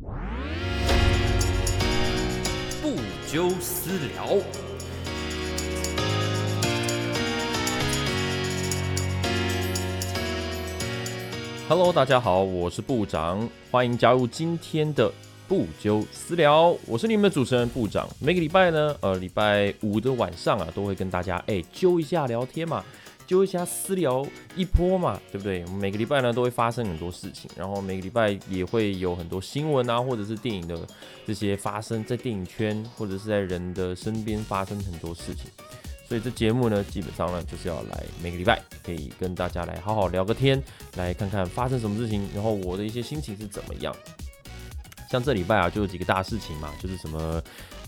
不纠私聊。Hello，大家好，我是部长，欢迎加入今天的不纠私聊。我是你们的主持人部长。每个礼拜呢，呃，礼拜五的晚上啊，都会跟大家哎揪一下聊天嘛，揪一下私聊一波嘛，对不对？每个礼拜呢都会发生很多事情，然后每个礼拜也会有很多新闻啊，或者是电影的这些发生在电影圈或者是在人的身边发生很多事情。所以这节目呢，基本上呢就是要来每个礼拜可以跟大家来好好聊个天，来看看发生什么事情，然后我的一些心情是怎么样。像这礼拜啊，就有几个大事情嘛，就是什么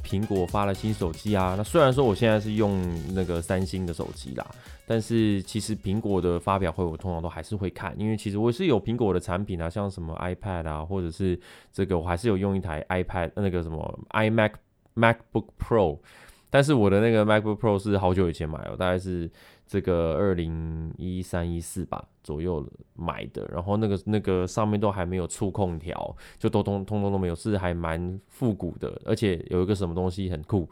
苹果发了新手机啊。那虽然说我现在是用那个三星的手机啦，但是其实苹果的发表会我通常都还是会看，因为其实我是有苹果的产品啊，像什么 iPad 啊，或者是这个我还是有用一台 iPad 那个什么 iMac MacBook Pro。但是我的那个 MacBook Pro 是好久以前买了，大概是这个二零一三一四吧左右买的，然后那个那个上面都还没有触控条，就都通通通都没有，是还蛮复古的，而且有一个什么东西很酷，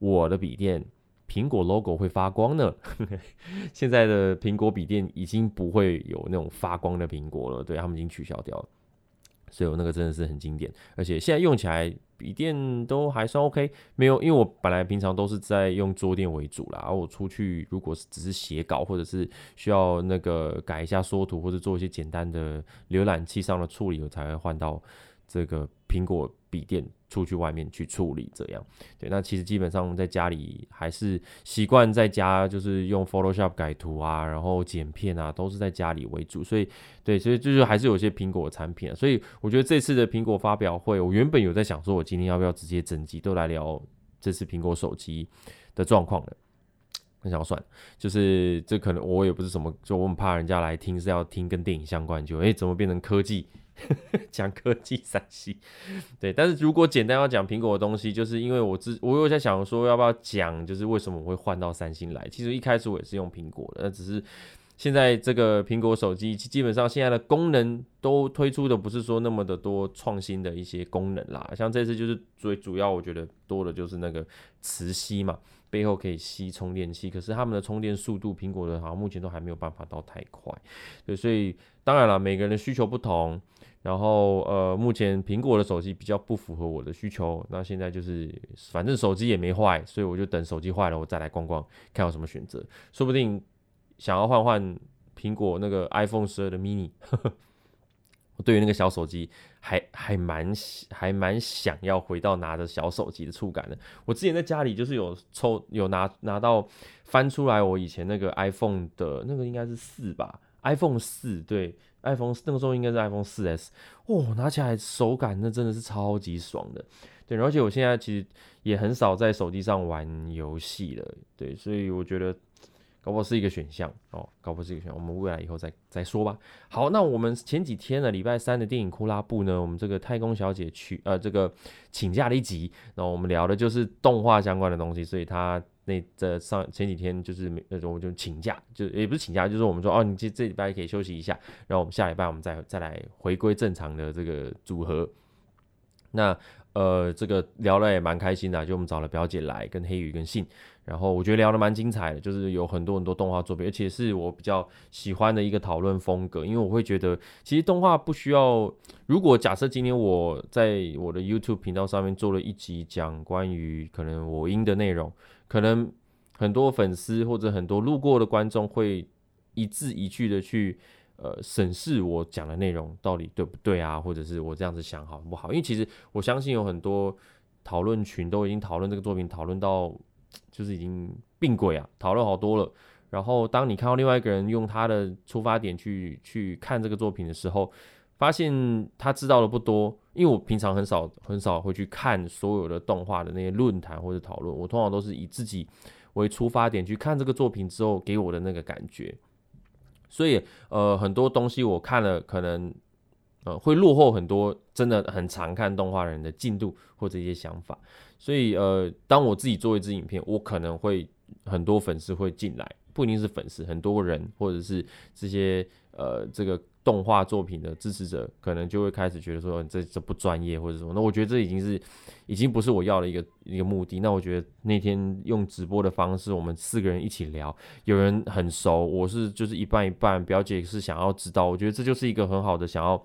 我的笔电苹果 logo 会发光呢。现在的苹果笔电已经不会有那种发光的苹果了，对他们已经取消掉了。所以我那个真的是很经典，而且现在用起来笔电都还算 OK，没有，因为我本来平常都是在用桌垫为主啦，而我出去如果是只是写稿或者是需要那个改一下缩图或者做一些简单的浏览器上的处理，我才会换到这个苹果笔电。出去外面去处理，这样对。那其实基本上在家里还是习惯在家，就是用 Photoshop 改图啊，然后剪片啊，都是在家里为主。所以对，所以就是还是有些苹果产品。所以我觉得这次的苹果发表会，我原本有在想说，我今天要不要直接整集都来聊这次苹果手机的状况的。很想算，就是这可能我也不是什么，就我很怕人家来听是要听跟电影相关，就诶怎么变成科技？讲科技三 C，对，但是如果简单要讲苹果的东西，就是因为我之我有在想说要不要讲，就是为什么我会换到三星来。其实一开始我也是用苹果的，那只是现在这个苹果手机基本上现在的功能都推出的不是说那么的多创新的一些功能啦。像这次就是最主要我觉得多的就是那个磁吸嘛，背后可以吸充电器，可是他们的充电速度苹果的好像目前都还没有办法到太快。对，所以当然了，每个人的需求不同。然后，呃，目前苹果的手机比较不符合我的需求。那现在就是，反正手机也没坏，所以我就等手机坏了，我再来逛逛，看有什么选择。说不定想要换换苹果那个 iPhone 十二的 mini，我对于那个小手机还还蛮还蛮想要回到拿着小手机的触感的。我之前在家里就是有抽有拿拿到翻出来我以前那个 iPhone 的那个应该是四吧，iPhone 四对。iPhone 那个时候应该是 iPhone 四 S，哦，拿起来手感那真的是超级爽的，对，而且我现在其实也很少在手机上玩游戏了，对，所以我觉得搞不是一个选项哦，搞不是一个选项，我们未来以后再再说吧。好，那我们前几天呢，礼拜三的电影库拉布呢，我们这个太空小姐去呃这个请假了一集，然后我们聊的就是动画相关的东西，所以他。那这上前几天就是那种我就请假，就也不是请假，就是我们说哦，你这这礼拜可以休息一下，然后我们下礼拜我们再再来回归正常的这个组合。那呃，这个聊了也蛮开心的，就我们找了表姐来跟黑鱼跟信，然后我觉得聊的蛮精彩的，就是有很多很多动画作品，而且是我比较喜欢的一个讨论风格，因为我会觉得其实动画不需要，如果假设今天我在我的 YouTube 频道上面做了一集讲关于可能我音的内容。可能很多粉丝或者很多路过的观众会一字一句的去呃审视我讲的内容到底对不对啊，或者是我这样子想好不好？因为其实我相信有很多讨论群都已经讨论这个作品，讨论到就是已经病鬼啊，讨论好多了。然后当你看到另外一个人用他的出发点去去看这个作品的时候，发现他知道的不多，因为我平常很少很少会去看所有的动画的那些论坛或者讨论，我通常都是以自己为出发点去看这个作品之后给我的那个感觉，所以呃很多东西我看了可能呃会落后很多真的很常看动画人的进度或者一些想法，所以呃当我自己做一支影片，我可能会很多粉丝会进来，不一定是粉丝，很多人或者是这些呃这个。动画作品的支持者，可能就会开始觉得说这这不专业或者什么。那我觉得这已经是已经不是我要的一个一个目的。那我觉得那天用直播的方式，我们四个人一起聊，有人很熟，我是就是一半一半，表姐是想要知道，我觉得这就是一个很好的想要，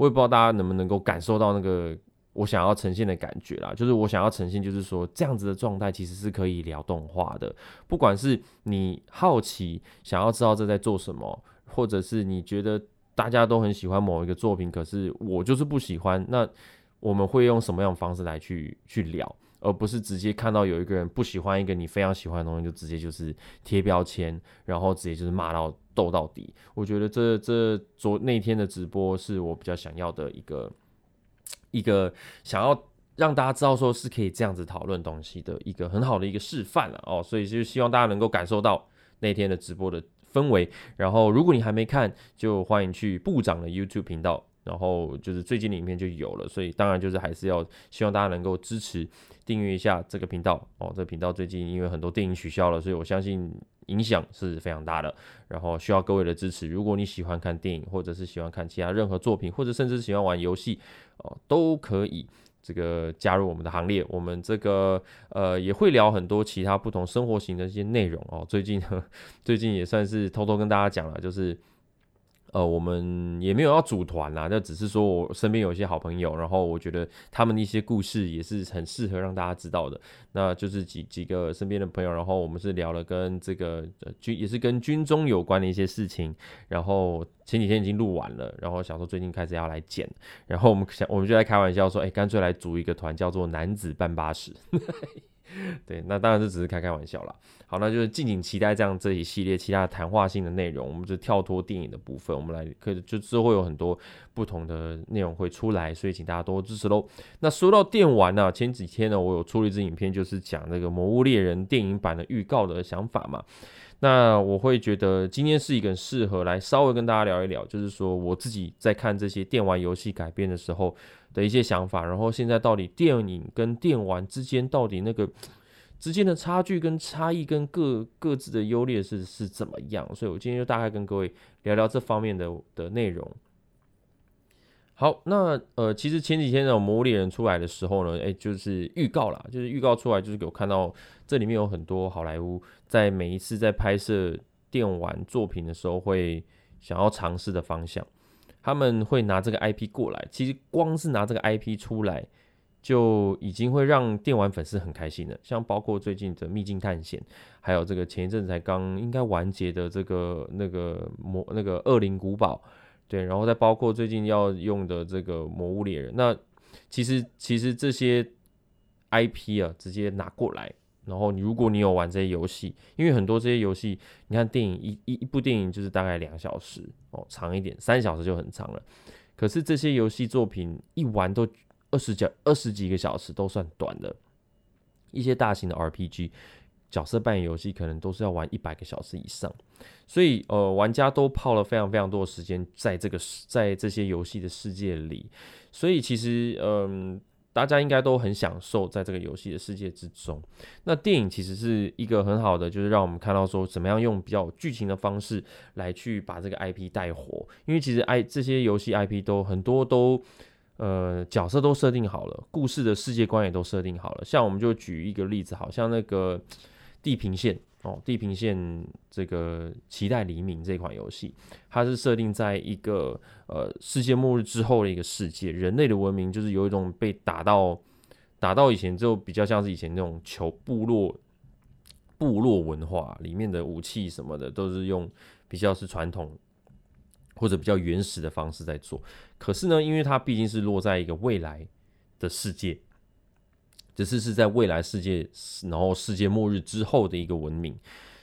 我也不知道大家能不能够感受到那个。我想要呈现的感觉啦，就是我想要呈现，就是说这样子的状态其实是可以聊动画的。不管是你好奇想要知道这在做什么，或者是你觉得大家都很喜欢某一个作品，可是我就是不喜欢，那我们会用什么样的方式来去去聊，而不是直接看到有一个人不喜欢一个你非常喜欢的东西，就直接就是贴标签，然后直接就是骂到斗到底。我觉得这这昨那天的直播是我比较想要的一个。一个想要让大家知道说是可以这样子讨论东西的一个很好的一个示范了哦，所以就希望大家能够感受到那天的直播的氛围。然后如果你还没看，就欢迎去部长的 YouTube 频道，然后就是最近的影片就有了。所以当然就是还是要希望大家能够支持订阅一下这个频道哦。这个频道最近因为很多电影取消了，所以我相信影响是非常大的。然后需要各位的支持。如果你喜欢看电影，或者是喜欢看其他任何作品，或者甚至喜欢玩游戏。哦，都可以这个加入我们的行列。我们这个呃也会聊很多其他不同生活型的一些内容哦。最近 最近也算是偷偷跟大家讲了，就是。呃，我们也没有要组团啦，那只是说我身边有一些好朋友，然后我觉得他们的一些故事也是很适合让大家知道的。那就是几几个身边的朋友，然后我们是聊了跟这个军也是跟军中有关的一些事情。然后前几天已经录完了，然后想说最近开始要来剪，然后我们想我们就在开玩笑说，哎，干脆来组一个团，叫做男子半八十。对，那当然这只是开开玩笑啦。好，那就是敬请期待这样这一系列其他谈话性的内容。我们就跳脱电影的部分，我们来可以就之后会有很多不同的内容会出来，所以请大家多支持喽。那说到电玩呢，前几天呢，我有出了一支影片，就是讲那个《魔物猎人》电影版的预告的想法嘛。那我会觉得今天是一个适合来稍微跟大家聊一聊，就是说我自己在看这些电玩游戏改编的时候。的一些想法，然后现在到底电影跟电玩之间到底那个之间的差距跟差异跟各各自的优劣是是怎么样？所以我今天就大概跟各位聊聊这方面的的内容。好，那呃，其实前几天那种《魔物猎人》出来的时候呢，哎，就是预告啦，就是预告出来就是给我看到这里面有很多好莱坞在每一次在拍摄电玩作品的时候会想要尝试的方向。他们会拿这个 IP 过来，其实光是拿这个 IP 出来，就已经会让电玩粉丝很开心了。像包括最近的《秘境探险》，还有这个前一阵才刚应该完结的这个那个魔那个恶灵古堡，对，然后再包括最近要用的这个魔物猎人，那其实其实这些 IP 啊，直接拿过来。然后你如果你有玩这些游戏，因为很多这些游戏，你看电影一一一部电影就是大概两小时哦，长一点三小时就很长了。可是这些游戏作品一玩都二十几二十几个小时都算短的。一些大型的 RPG 角色扮演游戏可能都是要玩一百个小时以上，所以呃玩家都泡了非常非常多的时间在这个在这些游戏的世界里，所以其实嗯。大家应该都很享受在这个游戏的世界之中。那电影其实是一个很好的，就是让我们看到说怎么样用比较剧情的方式来去把这个 IP 带火。因为其实 I 这些游戏 IP 都很多都呃角色都设定好了，故事的世界观也都设定好了。像我们就举一个例子，好像那个地平线。哦，地平线这个期待黎明这款游戏，它是设定在一个呃世界末日之后的一个世界，人类的文明就是有一种被打到打到以前就比较像是以前那种求部落部落文化里面的武器什么的都是用比较是传统或者比较原始的方式在做，可是呢，因为它毕竟是落在一个未来的世界。只是是在未来世界，然后世界末日之后的一个文明，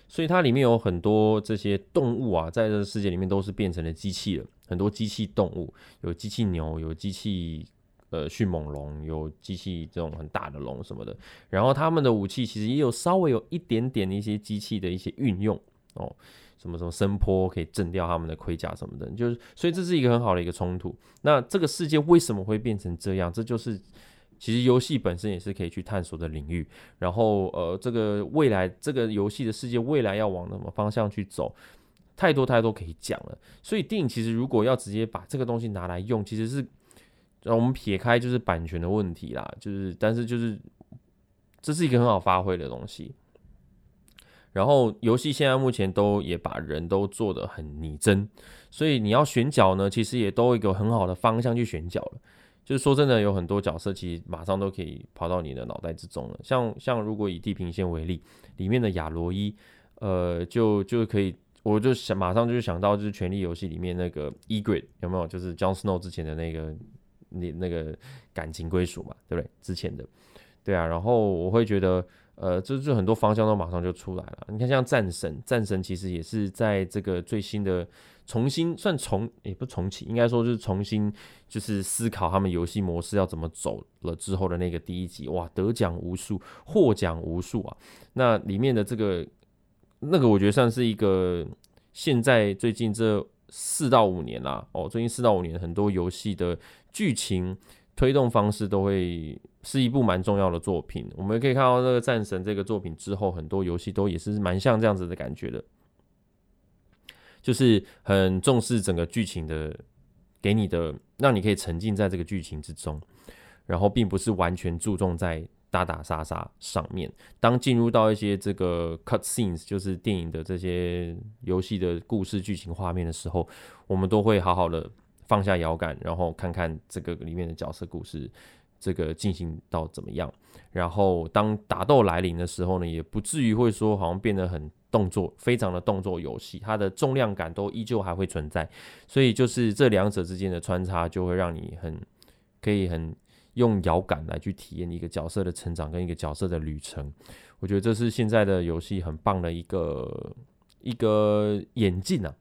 所以它里面有很多这些动物啊，在这个世界里面都是变成了机器了。很多机器动物，有机器牛，有机器呃迅猛龙，有机器这种很大的龙什么的。然后他们的武器其实也有稍微有一点点的一些机器的一些运用哦，什么什么声波可以震掉他们的盔甲什么的，就是所以这是一个很好的一个冲突。那这个世界为什么会变成这样？这就是。其实游戏本身也是可以去探索的领域，然后呃，这个未来这个游戏的世界未来要往什么方向去走，太多太多可以讲了。所以电影其实如果要直接把这个东西拿来用，其实是让我们撇开就是版权的问题啦，就是但是就是这是一个很好发挥的东西。然后游戏现在目前都也把人都做得很拟真，所以你要选角呢，其实也都一个很好的方向去选角了。就是说真的，有很多角色其实马上都可以跑到你的脑袋之中了。像像如果以地平线为例，里面的亚罗伊，呃，就就可以，我就想马上就想到就是权力游戏里面那个 Egret 有没有？就是 John Snow 之前的那个那那个感情归属嘛，对不对？之前的，对啊。然后我会觉得。呃，就就很多方向都马上就出来了。你看，像战神，战神其实也是在这个最新的重新算重，也不重启，应该说就是重新就是思考他们游戏模式要怎么走了之后的那个第一集，哇，得奖无数，获奖无数啊。那里面的这个那个，我觉得算是一个现在最近这四到五年啦，哦，最近四到五年很多游戏的剧情推动方式都会。是一部蛮重要的作品，我们可以看到这个战神这个作品之后，很多游戏都也是蛮像这样子的感觉的，就是很重视整个剧情的，给你的让你可以沉浸在这个剧情之中，然后并不是完全注重在打打杀杀上面。当进入到一些这个 cut scenes，就是电影的这些游戏的故事剧情画面的时候，我们都会好好的放下摇杆，然后看看这个里面的角色故事。这个进行到怎么样？然后当打斗来临的时候呢，也不至于会说好像变得很动作，非常的动作游戏，它的重量感都依旧还会存在。所以就是这两者之间的穿插，就会让你很可以很用摇感来去体验一个角色的成长跟一个角色的旅程。我觉得这是现在的游戏很棒的一个一个演进啊。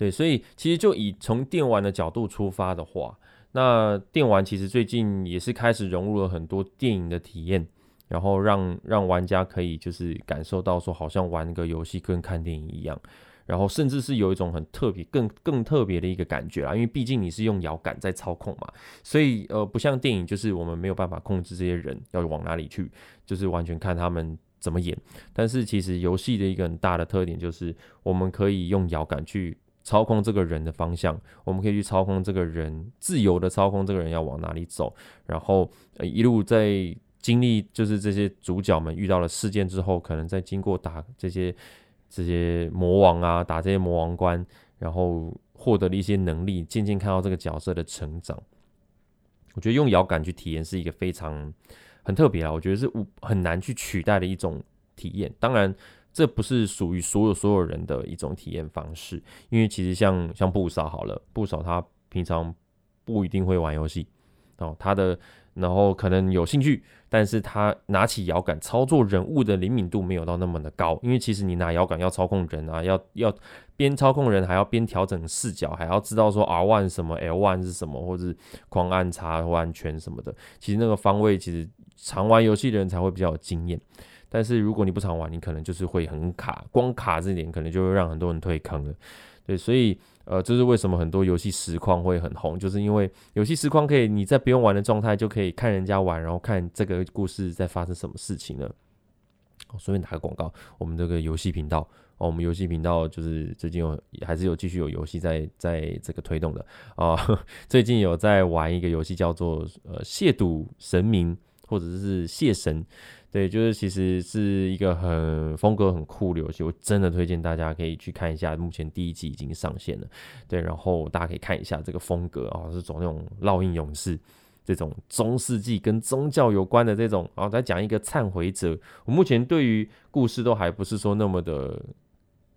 对，所以其实就以从电玩的角度出发的话。那电玩其实最近也是开始融入了很多电影的体验，然后让让玩家可以就是感受到说好像玩个游戏跟看电影一样，然后甚至是有一种很特别、更更特别的一个感觉啦。因为毕竟你是用摇杆在操控嘛，所以呃不像电影，就是我们没有办法控制这些人要往哪里去，就是完全看他们怎么演。但是其实游戏的一个很大的特点就是我们可以用摇杆去。操控这个人的方向，我们可以去操控这个人，自由的操控这个人要往哪里走。然后一路在经历，就是这些主角们遇到了事件之后，可能在经过打这些这些魔王啊，打这些魔王关，然后获得了一些能力，渐渐看到这个角色的成长。我觉得用遥感去体验是一个非常很特别啊，我觉得是很难去取代的一种体验。当然。这不是属于所有所有人的一种体验方式，因为其实像像不少好了，不少他平常不一定会玩游戏。哦，他的然后可能有兴趣，但是他拿起摇杆操作人物的灵敏度没有到那么的高，因为其实你拿摇杆要操控人啊，要要边操控人还要边调整视角，还要知道说 R one 什么 L one 是什么，或者狂按叉或按圈什么的，其实那个方位其实常玩游戏的人才会比较有经验。但是如果你不常玩，你可能就是会很卡，光卡这点可能就会让很多人退坑了。对，所以呃，这是为什么很多游戏实况会很红，就是因为游戏实况可以你在不用玩的状态就可以看人家玩，然后看这个故事在发生什么事情了。哦，顺便打个广告，我们这个游戏频道哦，我们游戏频道就是最近有还是有继续有游戏在在这个推动的啊。最近有在玩一个游戏叫做呃亵渎神明或者是亵神。对，就是其实是一个很风格很酷的游戏，我真的推荐大家可以去看一下。目前第一季已经上线了，对，然后大家可以看一下这个风格啊，是走那种烙印勇士这种中世纪跟宗教有关的这种，啊再讲一个忏悔者。我目前对于故事都还不是说那么的，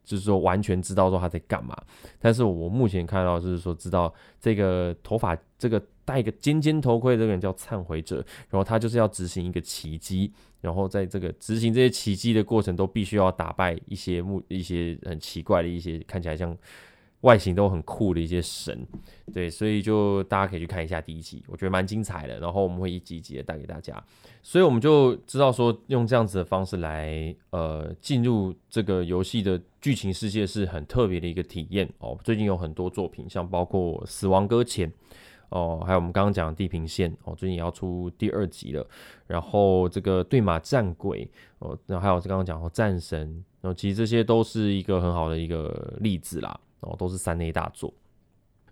就是说完全知道说他在干嘛，但是我目前看到就是说知道这个头发这个戴一个尖尖头盔这个人叫忏悔者，然后他就是要执行一个奇迹。然后在这个执行这些奇迹的过程，都必须要打败一些目一些很奇怪的一些看起来像外形都很酷的一些神，对，所以就大家可以去看一下第一集，我觉得蛮精彩的。然后我们会一集一集的带给大家，所以我们就知道说用这样子的方式来呃进入这个游戏的剧情世界是很特别的一个体验哦。最近有很多作品，像包括《死亡搁浅》。哦，还有我们刚刚讲的地平线哦，最近也要出第二集了。然后这个对马战鬼哦，然后还有是刚刚讲哦战神，然后其实这些都是一个很好的一个例子啦，哦，都是三 A 大作，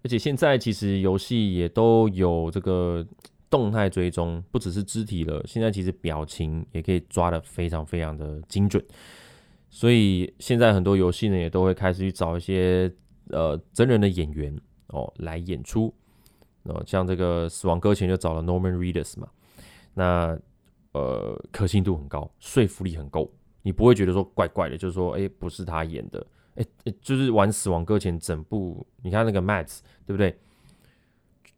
而且现在其实游戏也都有这个动态追踪，不只是肢体了，现在其实表情也可以抓的非常非常的精准，所以现在很多游戏呢也都会开始去找一些呃真人的演员哦来演出，哦像这个《死亡搁浅》就找了 Norman Reedus 嘛，那呃可信度很高，说服力很够。你不会觉得说怪怪的，就是说，哎，不是他演的，哎，就是玩《死亡搁浅》整部，你看那个 Matt，对不对？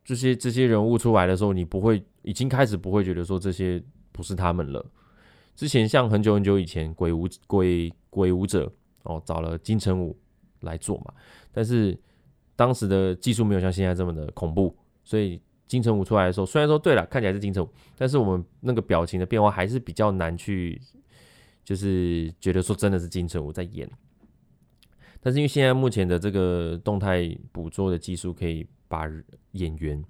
这些这些人物出来的时候，你不会已经开始不会觉得说这些不是他们了。之前像很久很久以前，《鬼舞鬼鬼舞者》哦，找了金城武来做嘛，但是当时的技术没有像现在这么的恐怖，所以金城武出来的时候，虽然说对了，看起来是金城武，但是我们那个表情的变化还是比较难去。就是觉得说真的是金城武在演，但是因为现在目前的这个动态捕捉的技术，可以把演员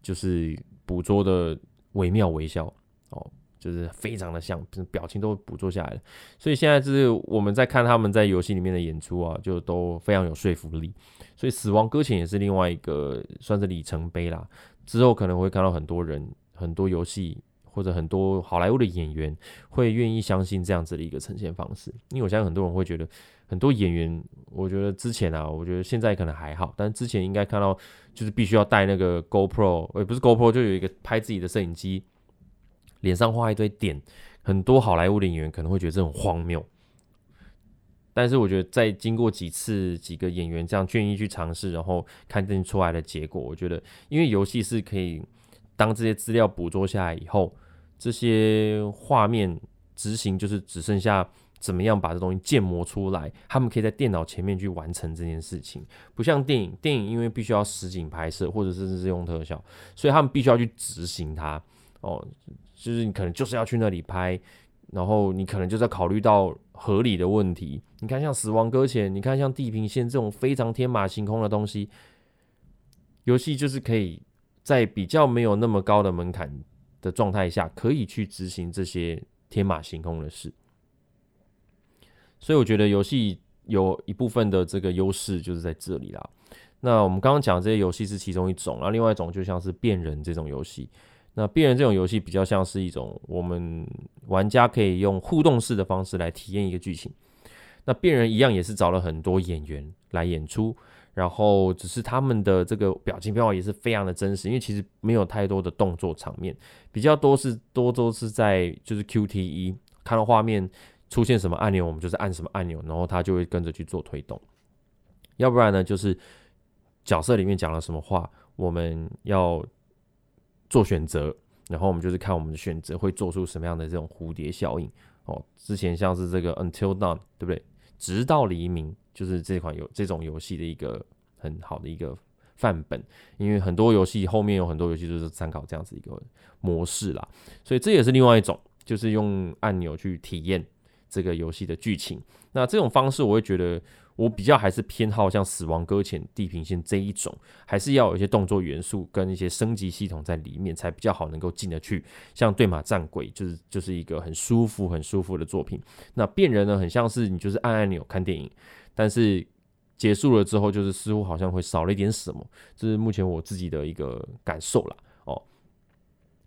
就是捕捉的惟妙惟肖哦，就是非常的像，表情都捕捉下来了。所以现在就是我们在看他们在游戏里面的演出啊，就都非常有说服力。所以《死亡搁浅》也是另外一个算是里程碑啦。之后可能会看到很多人很多游戏。或者很多好莱坞的演员会愿意相信这样子的一个呈现方式，因为我相信很多人会觉得，很多演员，我觉得之前啊，我觉得现在可能还好，但之前应该看到就是必须要带那个 GoPro，也不是 GoPro，就有一个拍自己的摄影机，脸上画一堆点，很多好莱坞的演员可能会觉得这很荒谬，但是我觉得在经过几次几个演员这样愿意去尝试，然后看定出来的结果，我觉得因为游戏是可以当这些资料捕捉下来以后。这些画面执行就是只剩下怎么样把这东西建模出来，他们可以在电脑前面去完成这件事情，不像电影，电影因为必须要实景拍摄或者甚至是用特效，所以他们必须要去执行它。哦，就是你可能就是要去那里拍，然后你可能就在考虑到合理的问题。你看像《死亡搁浅》，你看像《地平线》这种非常天马行空的东西，游戏就是可以在比较没有那么高的门槛。的状态下，可以去执行这些天马行空的事，所以我觉得游戏有一部分的这个优势就是在这里啦。那我们刚刚讲这些游戏是其中一种，然后另外一种就像是变人这种游戏。那病人这种游戏比较像是一种我们玩家可以用互动式的方式来体验一个剧情。那病人一样也是找了很多演员来演出。然后只是他们的这个表情变化也是非常的真实，因为其实没有太多的动作场面，比较多是多都是在就是 QTE 看到画面出现什么按钮，我们就是按什么按钮，然后它就会跟着去做推动。要不然呢，就是角色里面讲了什么话，我们要做选择，然后我们就是看我们的选择会做出什么样的这种蝴蝶效应。哦，之前像是这个 Until Dawn，对不对？直到黎明。就是这款游这种游戏的一个很好的一个范本，因为很多游戏后面有很多游戏都是参考这样子一个模式啦，所以这也是另外一种，就是用按钮去体验这个游戏的剧情。那这种方式，我会觉得。我比较还是偏好像《死亡搁浅》《地平线》这一种，还是要有一些动作元素跟一些升级系统在里面，才比较好能够进得去。像《对马战鬼》就是就是一个很舒服、很舒服的作品。那变人呢，很像是你就是按按钮看电影，但是结束了之后，就是似乎好像会少了一点什么。这是目前我自己的一个感受啦。哦，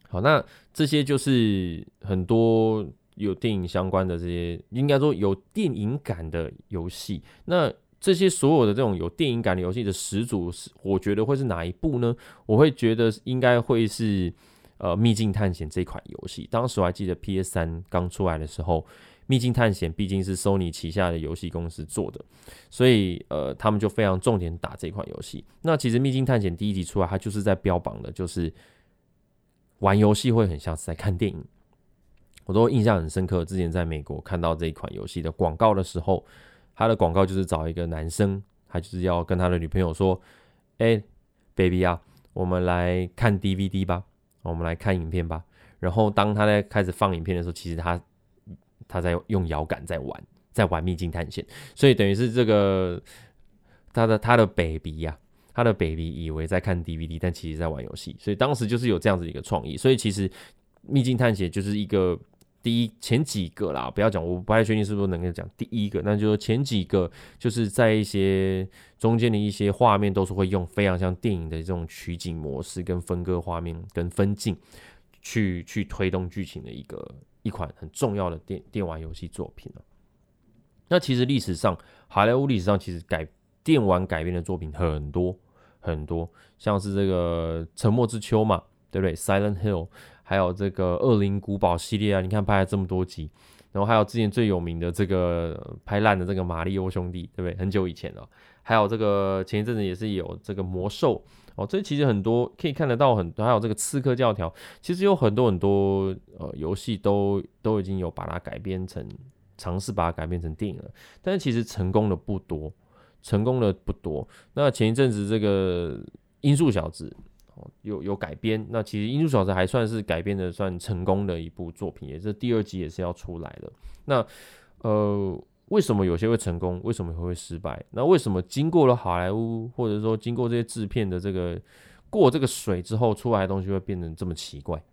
好，那这些就是很多。有电影相关的这些，应该说有电影感的游戏。那这些所有的这种有电影感的游戏的始祖是，我觉得会是哪一部呢？我会觉得应该会是呃《秘境探险》这款游戏。当时我还记得 PS 三刚出来的时候，《秘境探险》毕竟是 Sony 旗下的游戏公司做的，所以呃他们就非常重点打这款游戏。那其实《秘境探险》第一集出来，它就是在标榜的，就是玩游戏会很像是在看电影。我都印象很深刻。之前在美国看到这一款游戏的广告的时候，他的广告就是找一个男生，他就是要跟他的女朋友说：“哎，baby 啊，我们来看 DVD 吧，我们来看影片吧。”然后当他在开始放影片的时候，其实他他在用摇杆在玩，在玩秘境探险。所以等于是这个他的他的 baby 呀，他的 baby 以为在看 DVD，但其实在玩游戏。所以当时就是有这样子一个创意。所以其实秘境探险就是一个。第一前几个啦，不要讲，我不太确定是不是能够讲第一个，那就是前几个就是在一些中间的一些画面都是会用非常像电影的这种取景模式跟分割画面跟分镜去去推动剧情的一个一款很重要的电电玩游戏作品了。那其实历史上好莱坞历史上其实改电玩改编的作品很多很多，像是这个《沉默之秋》嘛，对不对？Silent Hill。还有这个《恶灵古堡》系列啊，你看拍了这么多集，然后还有之前最有名的这个拍烂的这个《马里奥兄弟》，对不对？很久以前了。还有这个前一阵子也是有这个魔兽哦，这其实很多可以看得到很多，还有这个刺客教条，其实有很多很多呃游戏都都已经有把它改编成尝试把它改编成电影了，但是其实成功的不多，成功的不多。那前一阵子这个《音速小子》。有有改编，那其实《音速小子》还算是改编的算成功的一部作品，也是第二集也是要出来的。那呃，为什么有些会成功，为什么会失败？那为什么经过了好莱坞，或者说经过这些制片的这个过这个水之后，出来的东西会变成这么奇怪？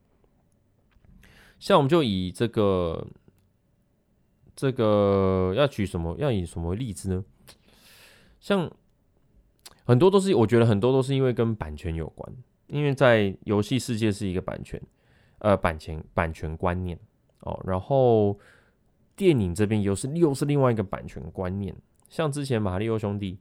像我们就以这个这个要举什么，要以什么例子呢？像很多都是，我觉得很多都是因为跟版权有关。因为在游戏世界是一个版权，呃，版权版权观念哦，然后电影这边又是又是另外一个版权观念。像之前马里奥兄弟，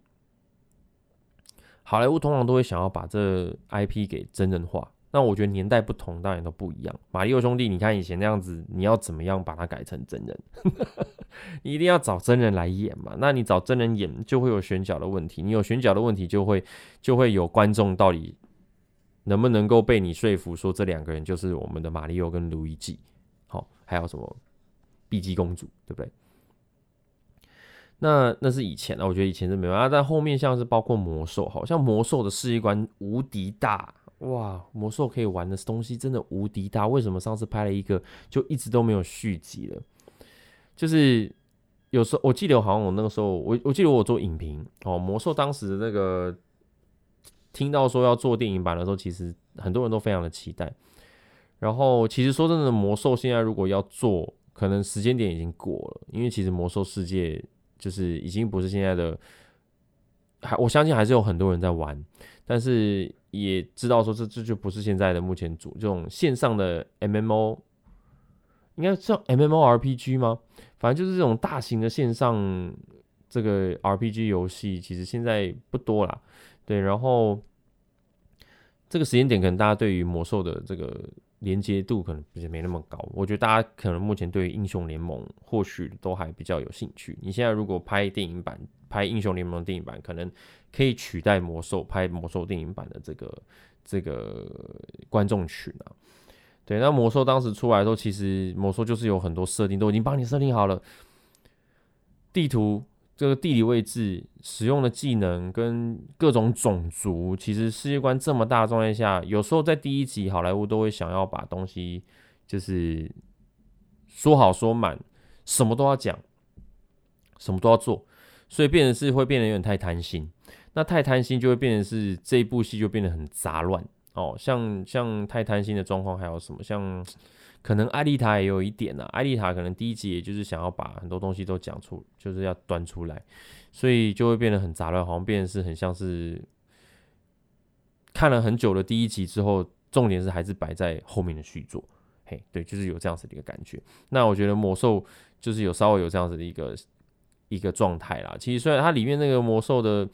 好莱坞通常都会想要把这 IP 给真人化。那我觉得年代不同，当然都不一样。马里奥兄弟，你看以前那样子，你要怎么样把它改成真人？你一定要找真人来演嘛？那你找真人演，就会有选角的问题。你有选角的问题，就会就会有观众到底。能不能够被你说服，说这两个人就是我们的马里奥跟路易吉？好，还有什么碧姬公主，对不对？那那是以前啊，我觉得以前是没有啊。但后面像是包括魔兽，好像魔兽的世界观无敌大哇！魔兽可以玩的东西真的无敌大。为什么上次拍了一个就一直都没有续集了？就是有时候我记得好像我那个时候，我我记得我做影评哦，魔兽当时的那个。听到说要做电影版的时候，其实很多人都非常的期待。然后，其实说真的，魔兽现在如果要做，可能时间点已经过了，因为其实魔兽世界就是已经不是现在的，还我相信还是有很多人在玩，但是也知道说这这就不是现在的目前主这种线上的 MMO，应该叫 MMORPG 吗？反正就是这种大型的线上这个 RPG 游戏，其实现在不多啦。对，然后这个时间点可能大家对于魔兽的这个连接度可能不是没那么高。我觉得大家可能目前对于英雄联盟或许都还比较有兴趣。你现在如果拍电影版，拍英雄联盟电影版，可能可以取代魔兽拍魔兽电影版的这个这个观众群啊。对，那魔兽当时出来的时候，其实魔兽就是有很多设定都已经帮你设定好了，地图。这个地理位置、使用的技能跟各种种族，其实世界观这么大的状态下，有时候在第一集好莱坞都会想要把东西就是说好说满，什么都要讲，什么都要做，所以变成是会变得有点太贪心。那太贪心就会变成是这一部戏就变得很杂乱哦，像像太贪心的状况还有什么像。可能艾丽塔也有一点呢，艾丽塔可能第一集也就是想要把很多东西都讲出，就是要端出来，所以就会变得很杂乱，好像变得是很像是看了很久的第一集之后，重点是还是摆在后面的续作，嘿，对，就是有这样子的一个感觉。那我觉得魔兽就是有稍微有这样子的一个一个状态啦。其实虽然它里面那个魔兽的。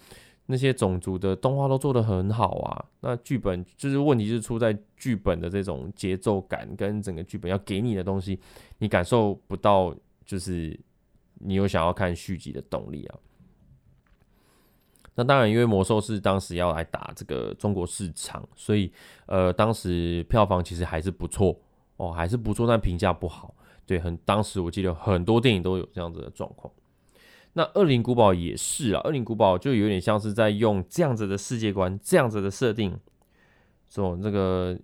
那些种族的动画都做得很好啊，那剧本就是问题，是出在剧本的这种节奏感跟整个剧本要给你的东西，你感受不到，就是你有想要看续集的动力啊。那当然，因为魔兽是当时要来打这个中国市场，所以呃，当时票房其实还是不错哦，还是不错，但评价不好。对，很当时我记得很多电影都有这样子的状况。那《恶灵古堡》也是啊，《恶灵古堡》就有点像是在用这样子的世界观、这样子的设定，做那个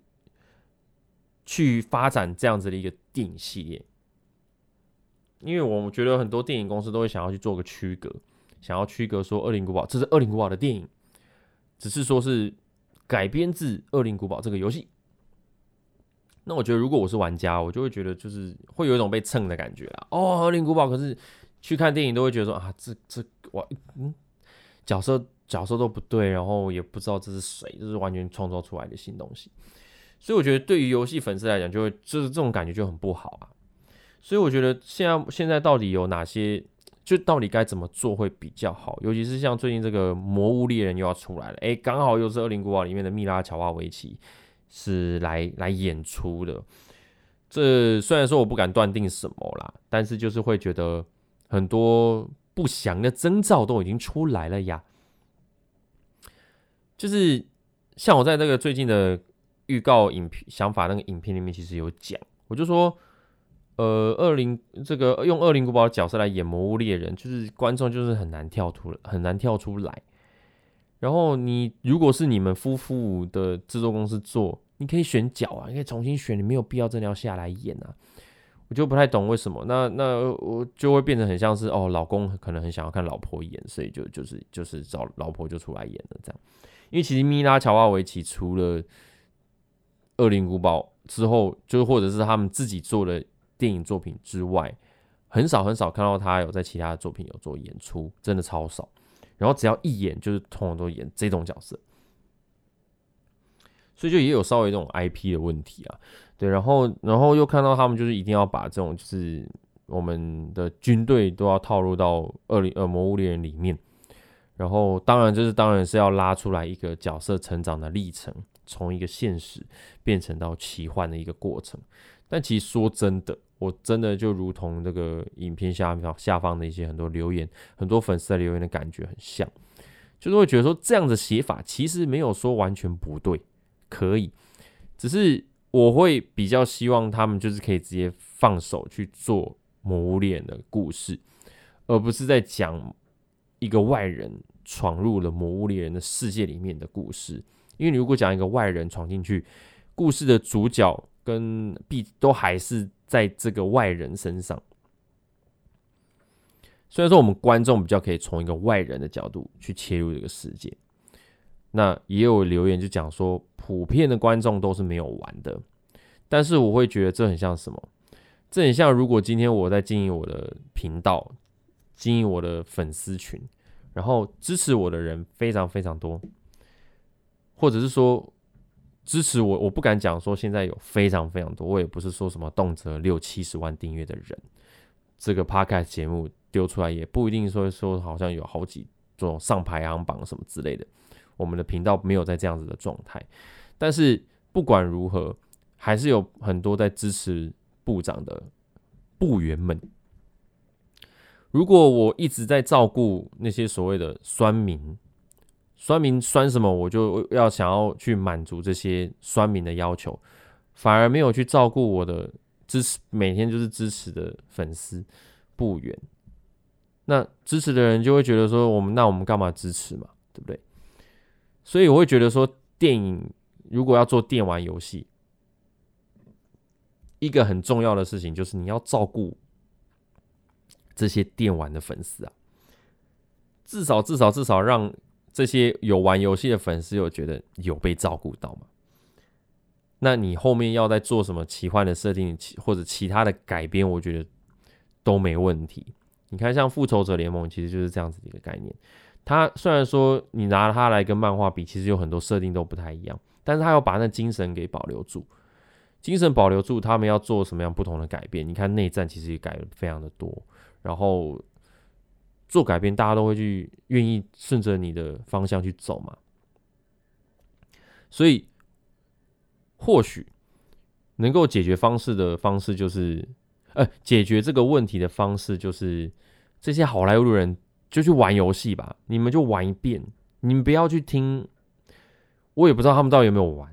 去发展这样子的一个电影系列。因为我觉得很多电影公司都会想要去做个区隔，想要区隔说《恶灵古堡》这是《恶灵古堡》的电影，只是说是改编自《恶灵古堡》这个游戏。那我觉得如果我是玩家，我就会觉得就是会有一种被蹭的感觉啦。哦，恶灵古堡，可是去看电影都会觉得说啊，这这我嗯角色角色都不对，然后也不知道这是谁，这是完全创造出来的新东西。所以我觉得对于游戏粉丝来讲，就会就是这种感觉就很不好啊。所以我觉得现在现在到底有哪些，就到底该怎么做会比较好？尤其是像最近这个《魔物猎人》又要出来了，诶，刚好又是《恶灵古堡》里面的蜜拉乔瓦维奇是来来演出的。这虽然说我不敢断定什么啦，但是就是会觉得很多不祥的征兆都已经出来了呀。就是像我在那个最近的。预告影片想法那个影片里面其实有讲，我就说，呃，二零这个用二零古堡的角色来演魔物猎人，就是观众就是很难跳出，很难跳出来。然后你如果是你们夫妇的制作公司做，你可以选角啊，你可以重新选，你没有必要真的要下来演啊。就不太懂为什么，那那我就会变成很像是哦，老公可能很想要看老婆演，所以就就是就是找老婆就出来演了这样。因为其实米拉乔瓦维奇除了恶灵古堡之后，就或者是他们自己做的电影作品之外，很少很少看到他有在其他的作品有做演出，真的超少。然后只要一演，就是通常都演这种角色，所以就也有稍微这种 IP 的问题啊。对，然后然后又看到他们就是一定要把这种就是我们的军队都要套入到恶灵呃魔物猎人里面，然后当然就是当然是要拉出来一个角色成长的历程。从一个现实变成到奇幻的一个过程，但其实说真的，我真的就如同这个影片下方下方的一些很多留言，很多粉丝在留言的感觉很像，就是会觉得说这样的写法其实没有说完全不对，可以，只是我会比较希望他们就是可以直接放手去做魔物猎人的故事，而不是在讲一个外人闯入了魔物猎人的世界里面的故事。因为你如果讲一个外人闯进去，故事的主角跟必都还是在这个外人身上。虽然说我们观众比较可以从一个外人的角度去切入这个世界，那也有留言就讲说，普遍的观众都是没有玩的。但是我会觉得这很像什么？这很像如果今天我在经营我的频道，经营我的粉丝群，然后支持我的人非常非常多。或者是说支持我，我不敢讲说现在有非常非常多，我也不是说什么动辄六七十万订阅的人，这个 podcast 节目丢出来也不一定说说好像有好几种上排行榜什么之类的，我们的频道没有在这样子的状态，但是不管如何，还是有很多在支持部长的部员们。如果我一直在照顾那些所谓的酸民。酸民酸什么，我就要想要去满足这些酸民的要求，反而没有去照顾我的支持，每天就是支持的粉丝不远。那支持的人就会觉得说，我们那我们干嘛支持嘛，对不对？所以我会觉得说，电影如果要做电玩游戏，一个很重要的事情就是你要照顾这些电玩的粉丝啊，至少至少至少让。这些有玩游戏的粉丝有觉得有被照顾到嘛？那你后面要再做什么奇幻的设定，或者其他的改编，我觉得都没问题。你看，像复仇者联盟其实就是这样子的一个概念。它虽然说你拿它来跟漫画比，其实有很多设定都不太一样，但是它要把那精神给保留住，精神保留住，他们要做什么样不同的改变？你看内战其实也改了非常的多，然后。做改变，大家都会去愿意顺着你的方向去走嘛。所以，或许能够解决方式的方式就是，呃，解决这个问题的方式就是，这些好莱坞人就去玩游戏吧，你们就玩一遍，你们不要去听。我也不知道他们到底有没有玩，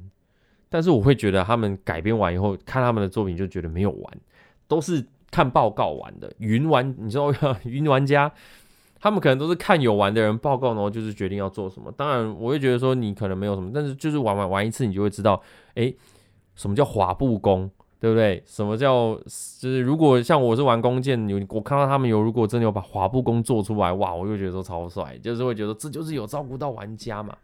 但是我会觉得他们改编完以后，看他们的作品就觉得没有玩，都是看报告玩的云玩，你知道云玩家。他们可能都是看有玩的人报告，然后就是决定要做什么。当然，我会觉得说你可能没有什么，但是就是玩玩玩一次，你就会知道，哎，什么叫滑步功，对不对？什么叫就是如果像我是玩弓箭，有我看到他们有，如果真的有把滑步弓做出来，哇，我就觉得超帅，就是会觉得这就是有照顾到玩家嘛。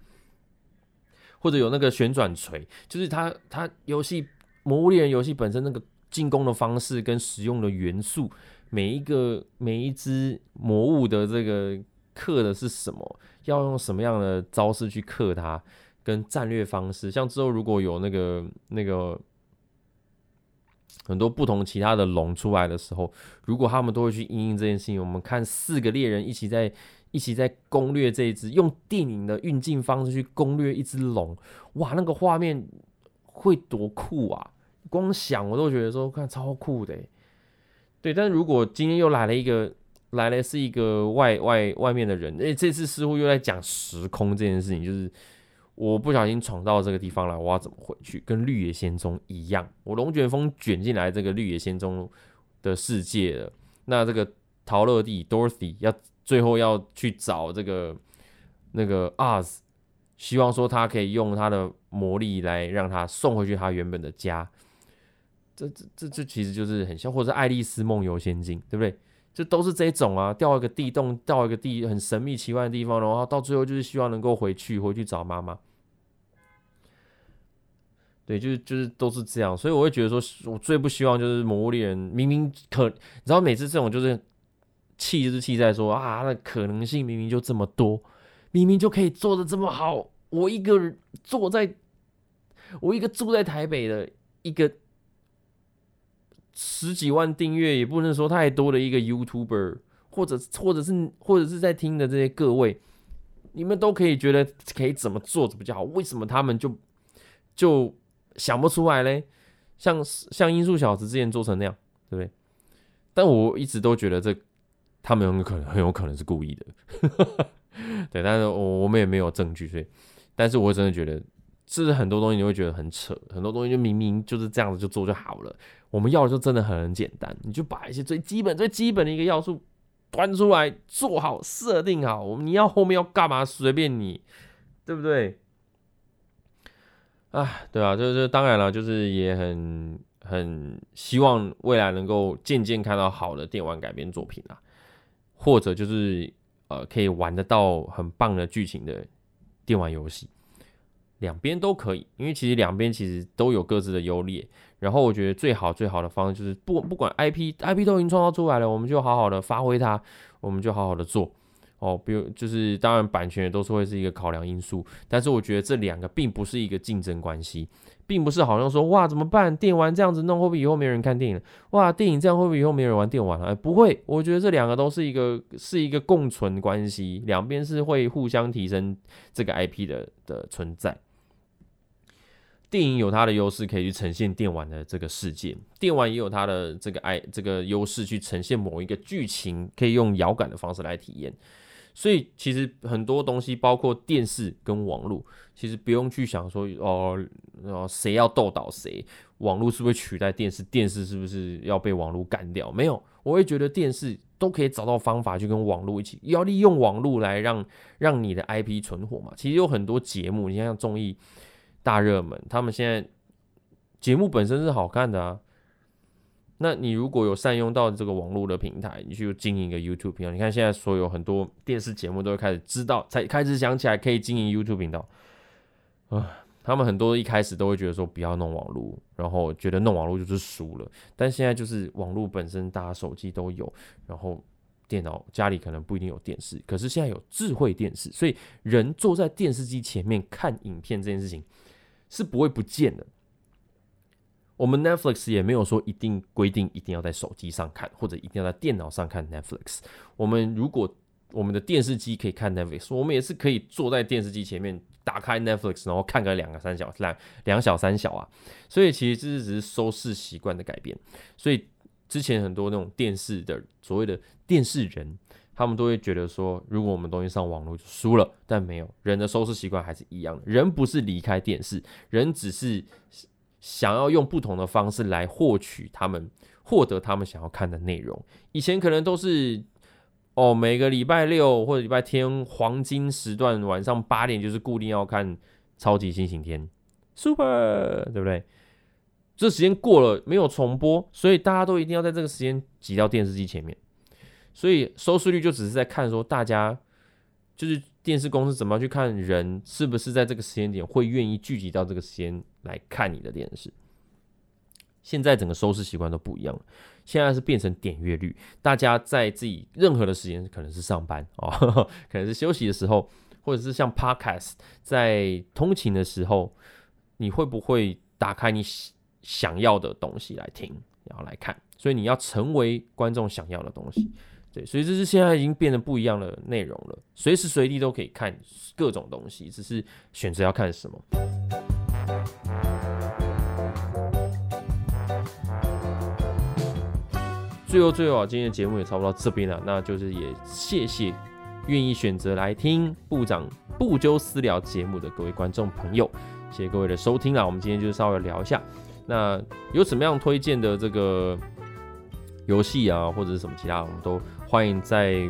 或者有那个旋转锤，就是他他游戏魔物猎人游戏本身那个进攻的方式跟使用的元素，每一个每一只魔物的这个克的是什么，要用什么样的招式去克它，跟战略方式，像之后如果有那个那个。很多不同其他的龙出来的时候，如果他们都会去应应这件事情，我们看四个猎人一起在一起在攻略这一只，用电影的运镜方式去攻略一只龙，哇，那个画面会多酷啊！光想我都觉得说看超酷的，对。但如果今天又来了一个来了是一个外外外面的人，诶，这次似乎又在讲时空这件事情，就是。我不小心闯到这个地方来，我要怎么回去？跟绿野仙踪一样，我龙卷风卷进来这个绿野仙踪的世界了。那这个陶乐蒂 Dorothy 要最后要去找这个那个 Oz，希望说他可以用他的魔力来让他送回去他原本的家。这这这这其实就是很像，或者爱丽丝梦游仙境，对不对？就都是这种啊，掉一个地洞，掉一个地很神秘奇幻的地方，然后到最后就是希望能够回去，回去找妈妈。对，就是就是都是这样，所以我会觉得说，我最不希望就是魔物猎人明明可，你知道每次这种就是气就是气在说啊，那可能性明明就这么多，明明就可以做的这么好，我一个人坐在，我一个住在台北的一个十几万订阅也不能说太多的一个 YouTuber，或者或者是或者是在听的这些各位，你们都可以觉得可以怎么做比较好，为什么他们就就？想不出来嘞，像像音速小子之前做成那样，对不对？但我一直都觉得这他们很可能很有可能是故意的，对。但是我我们也没有证据，所以，但是我真的觉得，这是很多东西你会觉得很扯，很多东西就明明就是这样子就做就好了。我们要的就真的很简单，你就把一些最基本最基本的一个要素端出来做好设定好，你要后面要干嘛随便你，对不对？啊，对啊，就是当然了，就是也很很希望未来能够渐渐看到好的电玩改编作品啊，或者就是呃可以玩得到很棒的剧情的电玩游戏，两边都可以，因为其实两边其实都有各自的优劣。然后我觉得最好最好的方式就是不不管 IP IP 都已经创造出来了，我们就好好的发挥它，我们就好好的做。哦，比如就是当然版权也都是会是一个考量因素，但是我觉得这两个并不是一个竞争关系，并不是好像说哇怎么办，电玩这样子弄会不会以后没人看电影了？哇，电影这样会不会以后没人玩电玩了？哎，不会，我觉得这两个都是一个是一个共存关系，两边是会互相提升这个 IP 的的存在。电影有它的优势，可以去呈现电玩的这个世界；电玩也有它的这个爱这个优势，去呈现某一个剧情，可以用遥感的方式来体验。所以其实很多东西，包括电视跟网络，其实不用去想说哦，哦谁要斗倒谁，网络是不是取代电视，电视是不是要被网络干掉？没有，我会觉得电视都可以找到方法去跟网络一起，要利用网络来让让你的 IP 存活嘛。其实有很多节目，你像综艺大热门，他们现在节目本身是好看的啊。那你如果有善用到这个网络的平台，你去经营一个 YouTube 频道，你看现在所有很多电视节目都会开始知道，才开始想起来可以经营 YouTube 频道。啊，他们很多一开始都会觉得说不要弄网络，然后觉得弄网络就是输了。但现在就是网络本身，大家手机都有，然后电脑家里可能不一定有电视，可是现在有智慧电视，所以人坐在电视机前面看影片这件事情是不会不见的。我们 Netflix 也没有说一定规定一定要在手机上看，或者一定要在电脑上看 Netflix。我们如果我们的电视机可以看 Netflix，我们也是可以坐在电视机前面打开 Netflix，然后看个两个三小两两小三小啊。所以其实这是只是收视习惯的改变。所以之前很多那种电视的所谓的电视人，他们都会觉得说，如果我们东西上网络就输了，但没有，人的收视习惯还是一样的。人不是离开电视，人只是。想要用不同的方式来获取他们获得他们想要看的内容。以前可能都是哦，每个礼拜六或者礼拜天黄金时段晚上八点就是固定要看超级星星天 Super，对不对？这时间过了没有重播，所以大家都一定要在这个时间挤到电视机前面，所以收视率就只是在看说大家就是。电视公司怎么样去看人是不是在这个时间点会愿意聚集到这个时间来看你的电视？现在整个收视习惯都不一样了，现在是变成点阅率，大家在自己任何的时间，可能是上班哦，可能是休息的时候，或者是像 Podcast 在通勤的时候，你会不会打开你想要的东西来听，然后来看？所以你要成为观众想要的东西，对，所以这是现在已经变得不一样的内容了，随时随地都可以看各种东西，只是选择要看什么。最后，最后啊，今天的节目也差不多到这边了，那就是也谢谢愿意选择来听部长不纠私聊节目的各位观众朋友，谢谢各位的收听啦。我们今天就稍微聊一下，那有什么样推荐的这个游戏啊，或者是什么其他，我们都欢迎在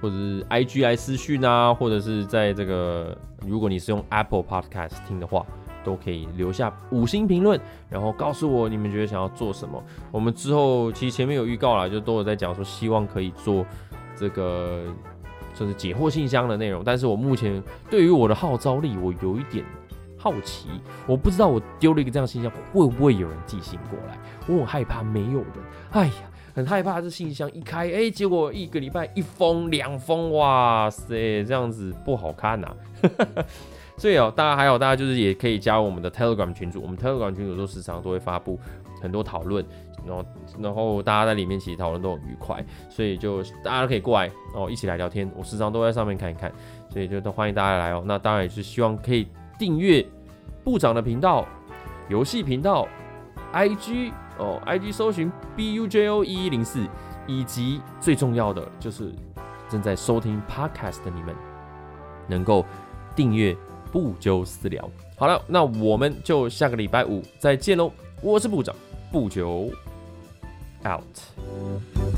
或者是 IG 来私讯啊，或者是在这个如果你是用 Apple Podcast 听的话。都可以留下五星评论，然后告诉我你们觉得想要做什么。我们之后其实前面有预告了，就都有在讲说希望可以做这个就是解惑信箱的内容。但是我目前对于我的号召力，我有一点好奇，我不知道我丢了一个这样信箱会不会有人寄信过来。我很害怕没有人，哎呀，很害怕这信箱一开，哎，结果一个礼拜一封两封，哇塞，这样子不好看呐。所以哦，大家还有大家就是也可以加入我们的 Telegram 群组，我们 Telegram 群组都时常都会发布很多讨论，然后然后大家在里面其实讨论都很愉快，所以就大家都可以过来哦，一起来聊天，我时常都在上面看一看，所以就都欢迎大家来哦。那当然也是希望可以订阅部长的频道、游戏频道、IG 哦，IG 搜寻 BUJO 一一零四，以及最重要的就是正在收听 Podcast 的你们能够订阅。不纠私聊，好了，那我们就下个礼拜五再见喽。我是部长，不久 out。